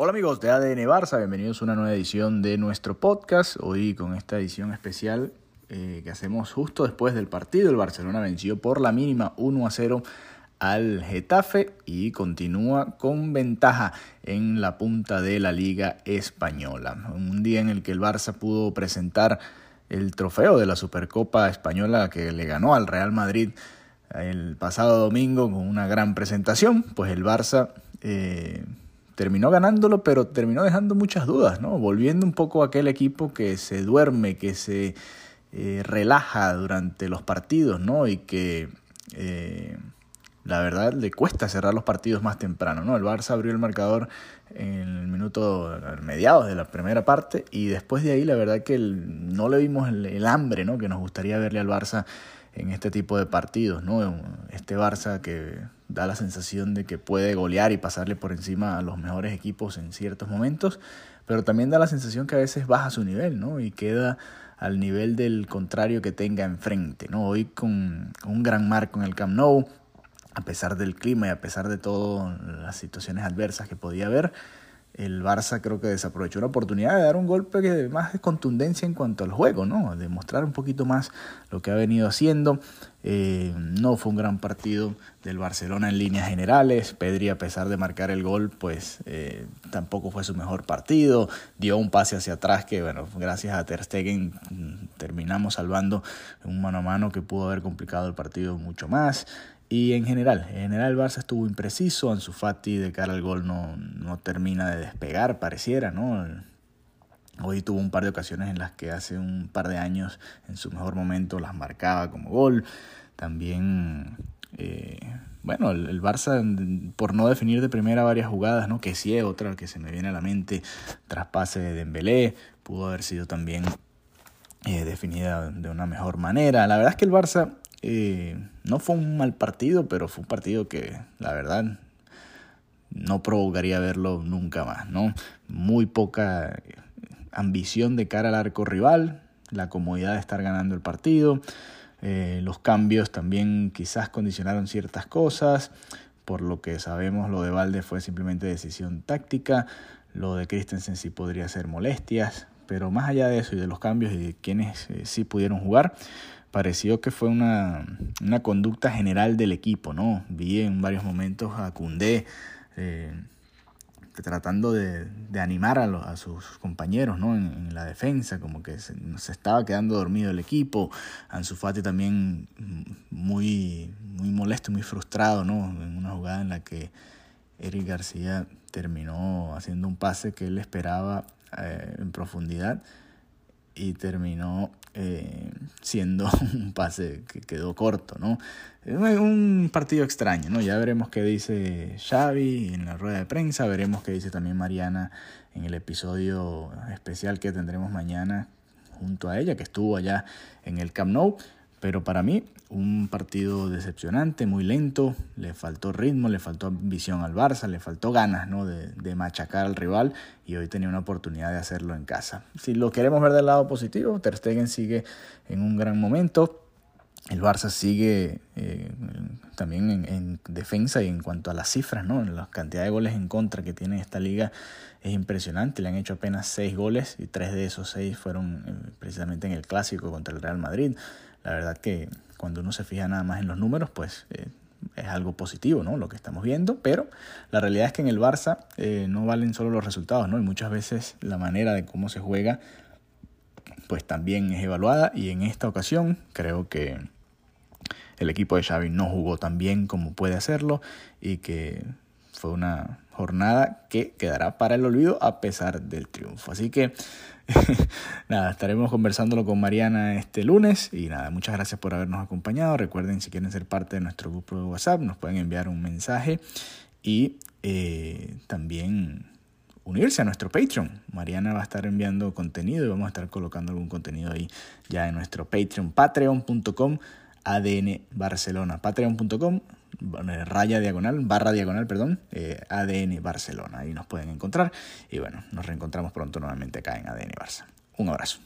Hola amigos de ADN Barça, bienvenidos a una nueva edición de nuestro podcast. Hoy con esta edición especial eh, que hacemos justo después del partido. El Barcelona venció por la mínima 1 a 0 al Getafe y continúa con ventaja en la punta de la Liga Española. Un día en el que el Barça pudo presentar el trofeo de la Supercopa Española que le ganó al Real Madrid el pasado domingo con una gran presentación, pues el Barça eh, terminó ganándolo, pero terminó dejando muchas dudas, ¿no? Volviendo un poco a aquel equipo que se duerme, que se eh, relaja durante los partidos, ¿no? Y que eh, la verdad le cuesta cerrar los partidos más temprano, ¿no? El Barça abrió el marcador en el minuto mediados de la primera parte y después de ahí la verdad que no le vimos el, el hambre, ¿no? Que nos gustaría verle al Barça en este tipo de partidos, ¿no? Este Barça que da la sensación de que puede golear y pasarle por encima a los mejores equipos en ciertos momentos, pero también da la sensación que a veces baja su nivel, ¿no? Y queda al nivel del contrario que tenga enfrente, ¿no? Hoy con, un gran marco en el Camp Nou, a pesar del clima y a pesar de todas las situaciones adversas que podía haber, el Barça creo que desaprovechó la oportunidad de dar un golpe que más de contundencia en cuanto al juego, ¿no? De mostrar un poquito más lo que ha venido haciendo. Eh, no fue un gran partido del Barcelona en líneas generales. Pedri, a pesar de marcar el gol, pues eh, tampoco fue su mejor partido. Dio un pase hacia atrás que, bueno, gracias a Ter Stegen mm, terminamos salvando un mano a mano que pudo haber complicado el partido mucho más. Y en general, en general el Barça estuvo impreciso, Ansu Fati de cara al gol no, no termina de despegar, pareciera, ¿no? Hoy tuvo un par de ocasiones en las que hace un par de años, en su mejor momento, las marcaba como gol. También, eh, bueno, el, Barça, por no definir de primera varias jugadas, ¿no? Que sí es otra que se me viene a la mente, traspase de Dembélé, pudo haber sido también eh, definida de una mejor manera. La verdad es que el Barça eh, no fue un mal partido, pero fue un partido que, la verdad, no provocaría verlo nunca más, ¿no? Muy poca ambición de cara al arco rival, la comodidad de estar ganando el partido, eh, los cambios también quizás condicionaron ciertas cosas, por lo que sabemos lo de Valde fue simplemente decisión táctica, lo de Christensen sí podría ser molestias, pero más allá de eso y de los cambios y de quienes eh, sí pudieron jugar, pareció que fue una, una, conducta general del equipo, ¿no? Vi en varios momentos a Cundé eh, tratando de, de animar a, a, sus compañeros, ¿no? En, la defensa, como que se, se, estaba quedando dormido el equipo. Ansu Fati también muy, muy molesto, muy frustrado, ¿no? En una jugada en la que Eric García terminó haciendo un pase que él esperaba eh, en profundidad y terminó eh, siendo un pase que quedó corto, ¿no? Un partido extraño, ¿no? Ya veremos qué dice Xavi en la rueda de prensa, veremos qué dice también Mariana en el episodio especial que tendremos mañana junto a ella, que estuvo allá en el Camp Nou. Pero para mí, un partido decepcionante, muy lento, le faltó ritmo, le faltó visión al Barça, le faltó ganas ¿no? de, de, machacar al rival y hoy tenía una oportunidad de hacerlo en casa. Si lo queremos ver del lado positivo, Ter Stegen sigue en un gran momento. El Barça sigue eh, también en, en, defensa y en cuanto a las cifras, ¿no? la cantidad de goles en contra que tiene esta liga es impresionante. Le han hecho apenas seis goles y tres de esos seis fueron eh, precisamente en el clásico contra el Real Madrid. La verdad que cuando uno se fija nada más en los números, pues eh, es algo positivo, ¿no? Lo que estamos viendo, pero la realidad es que en el Barça eh, no valen solo los resultados, ¿no? Y muchas veces la manera de cómo se juega, pues también es evaluada y en esta ocasión creo que el equipo de Xavi no jugó tan bien como puede hacerlo y que fue una jornada que quedará para el olvido a pesar del triunfo. Así que nada, estaremos conversándolo con Mariana este lunes y nada, muchas gracias por habernos acompañado. Recuerden si quieren ser parte de nuestro grupo de WhatsApp, nos pueden enviar un mensaje y eh, también unirse a nuestro Patreon. Mariana va a estar enviando contenido y vamos a estar colocando algún contenido ahí ya en nuestro Patreon, patreon.com ADN Barcelona, patreon.com raya diagonal, barra diagonal, perdón, eh, ADN Barcelona. Ahí nos pueden encontrar. Y bueno, nos reencontramos pronto nuevamente acá en ADN Barça. Un abrazo.